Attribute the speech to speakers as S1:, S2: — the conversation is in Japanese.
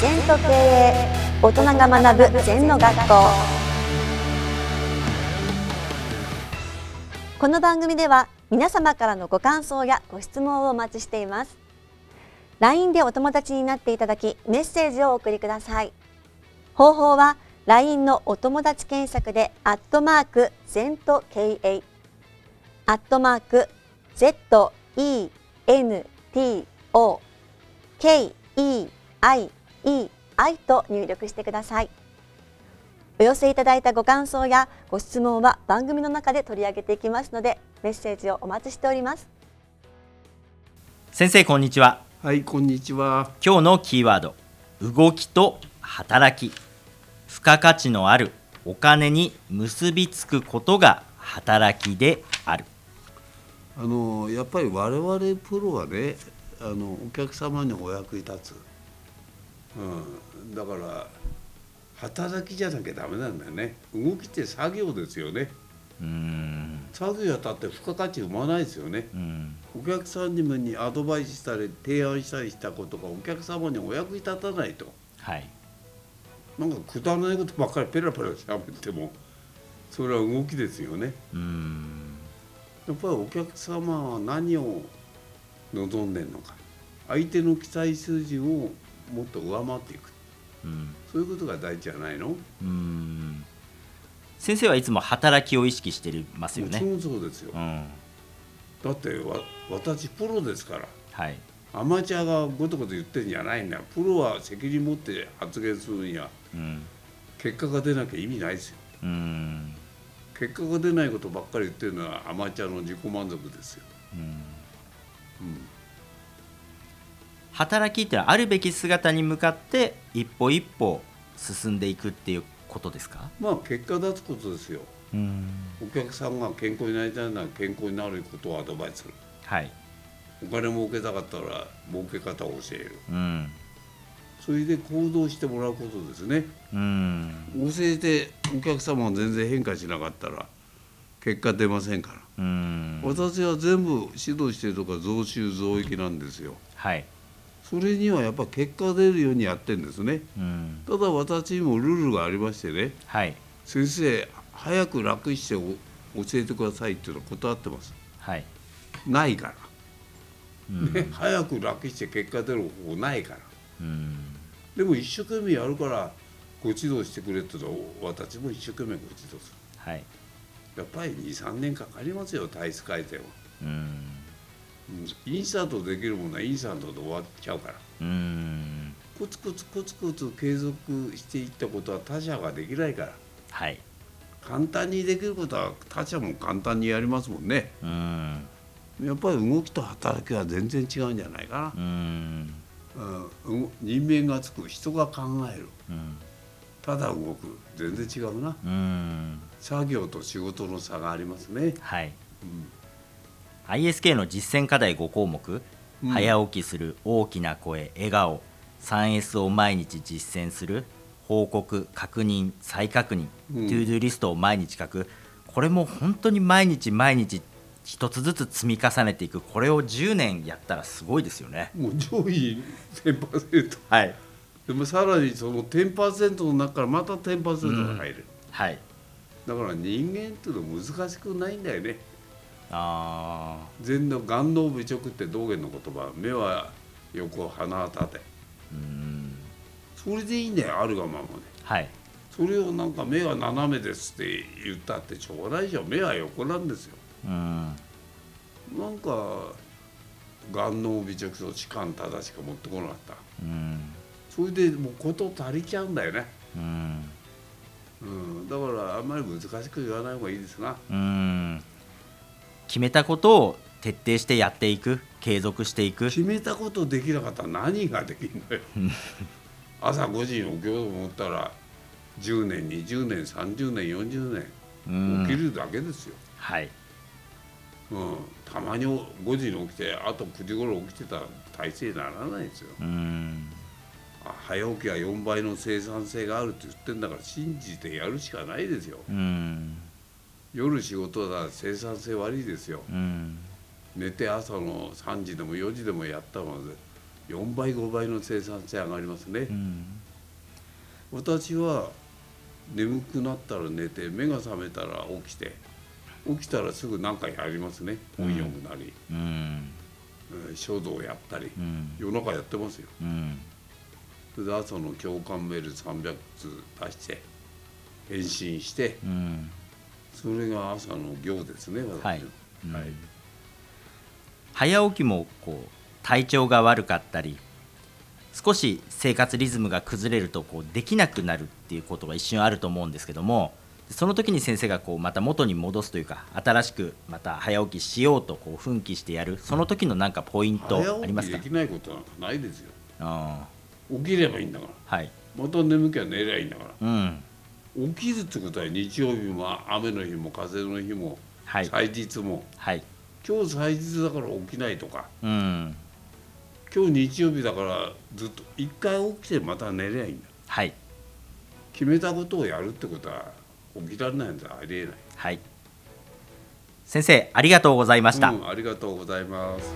S1: 全と経営大人が学ぶ全の学校。この番組では皆様からのご感想やご質問をお待ちしています。LINE でお友達になっていただきメッセージをお送りください。方法は LINE のお友達検索でアットマーク全と経営アットマーク ZENTO KEIEI と入力してください。お寄せいただいたご感想やご質問は番組の中で取り上げていきますのでメッセージをお待ちしております。
S2: 先生こんにちは。
S3: はい、こんにちは。
S2: 今日のキーワード動きと働き。付加価値のあるお金に結びつくことが働きである。
S3: あのやっぱり我々プロはね、あのお客様にお役に立つ。うん、だから働きじゃなきゃダメなんだよね。動きって作業ですよね。
S2: うーん
S3: 作業やったって付加価値生まないですよね。
S2: うん
S3: お客さんにもにアドバイスしたり提案したりしたことがお客様にお役に立たないと。
S2: はい
S3: なんかくだらないことばっかりペラペラ喋ってもそれは動きですよね。
S2: うーん
S3: やっぱりお客様は何を望んでるのか相手の期待数字をもっと上回っていく。
S2: うん。
S3: そういうことが大事じゃないの、
S2: うーん。先生はいつも働きを意識してますよね。
S3: もちろんそうですよ。
S2: うん。
S3: だってわ私プロですから。
S2: はい。
S3: アマチュアがごとごと言ってんじゃないんだ。よプロは責任持って発言するには。
S2: うん。
S3: 結果が出なきゃ意味ないですよ。
S2: うーん。
S3: 結果が出ないことばっかり言ってるのはアマチュアの自己満足ですよ、
S2: うん。
S3: うん、
S2: 働きってのはあるべき姿に向かって一歩一歩進んでいくっていうことですか？
S3: まあ結果出すことですよ。
S2: うん。
S3: お客さんが健康になりたいなら健康になることをアドバイスする。
S2: はい。
S3: お金儲けたかったら儲け方を教える。
S2: うん。
S3: それで行動してもらうことですね。
S2: うん。
S3: 教えてお客様が全然変化しなかったら結果出ませんから、
S2: うん。
S3: 私は全部指導してるとか増収増益なんですよ。
S2: はい
S3: それにはやっぱ結果が出るようにやってるんですね。
S2: うん。
S3: ただ私にもルールがありましてね。
S2: はい。
S3: 先生早く楽してお教えてくださいっていうのは断ってます。
S2: はい。
S3: ないから、
S2: うん。
S3: ね、早く楽して結果出る方法ないから。
S2: うん。
S3: でも一生懸命やるからご指導してくれって言うと私も一生懸命ご指導する。
S2: はい。
S3: やっぱり23年かかりますよ体質改善は、
S2: うん
S3: うんインスタントできるものはインスタントで終わっちゃうから。
S2: うん。
S3: コツコツコツコツ継続していったことは他者ができないから。
S2: はい。
S3: 簡単にできることは他者も簡単にやりますもんね。
S2: うん。
S3: やっぱり動きと働きは全然違うんじゃないか
S2: うん。
S3: な、うん、う人間がつく人が考える。
S2: うん。
S3: ただ動く。全然違うな。
S2: うん。
S3: 作業と仕事の差がありますね、
S2: はい。
S3: うん
S2: ISK の実践課題5項目、
S3: うん。
S2: 早起きする大きな声笑顔。3S を毎日実践する報告確認再確認、
S3: うん。
S2: トゥードゥリストを毎日書く。これも本当に毎日毎日一つずつ積み重ねていく。これを10年やったらすごいですよね。
S3: もう上位10%
S2: はい。
S3: でもさらにその10%の中からまた10%が入る、
S2: はい。
S3: だから人間っていうのは難しくないんだよね
S2: あ
S3: 全の眼脳部直って道元の言葉目は横鼻は縦。
S2: ーうん。
S3: それでいいんだよあるがままで
S2: はい。
S3: それをなんか目は斜めですって言ったってしょうがないじゃん。目は横なんですよ。
S2: うん。
S3: なんか眼脳微直と痴漢正しか持ってこなかった。
S2: うん。
S3: それでもうこと足りちゃうんだよね、
S2: うん。
S3: うん、だからあんまり難しく言わない方がいいですな。
S2: うん決めたことを徹底してやっていく継続していく。
S3: 決めたことできなかったら何ができるのよ。朝5時に起きようと思ったら10年20年30年40
S2: う
S3: 年
S2: ん。
S3: 起きるだけですよ、
S2: はい。
S3: うん、たまに5時に起きてあと9時頃起きてたら体制にならないですよ。
S2: うん。
S3: あ早起きは4倍の生産性があるって言ってんだから信じてやるしかないですよ。
S2: うん
S3: 夜仕事だ生産性悪いですよ。
S2: うん。
S3: 寝て朝の3時でも4時でもやったので4倍5倍の生産性上がりますね、
S2: うん。
S3: 私は眠くなったら寝て目が覚めたら起きて起きたらすぐ何かやりますね。本読むなり、
S2: うん。
S3: うん。書道やったり、
S2: うん。
S3: 夜中やってますよ。
S2: うん。
S3: それで朝の共感メール300通出して返信して
S2: うん
S3: それが朝の行ですね。
S2: はい。うん。
S3: はい。
S2: 早起きもこう体調が悪かったり少し生活リズムが崩れるとこうできなくなるっていうことが一瞬あると思うんですけどもその時に先生がこうまた元に戻すというか新しくまた早起きしようとこう奮起してやるその時のなんかポイントあ
S3: 早
S2: りますか？
S3: 起きできないことなんかないですよ。
S2: あ
S3: 起きればいいんだから。
S2: ーはい。
S3: また眠きゃ寝りゃいいんだから。
S2: うん
S3: 起きるってことは日曜日も雨の日も風の日も
S2: はい。
S3: 祭日も。
S2: はい。
S3: 今日祭日だから起きないとか。
S2: うん。
S3: 今日日曜日だからずっと一回起きてまた寝りゃいいんだ。
S2: はい。
S3: 決めたことをやるってことは起きられないんだ。ありえない。
S2: はい。先生ありがとうございました、
S3: うん、ありがとうございます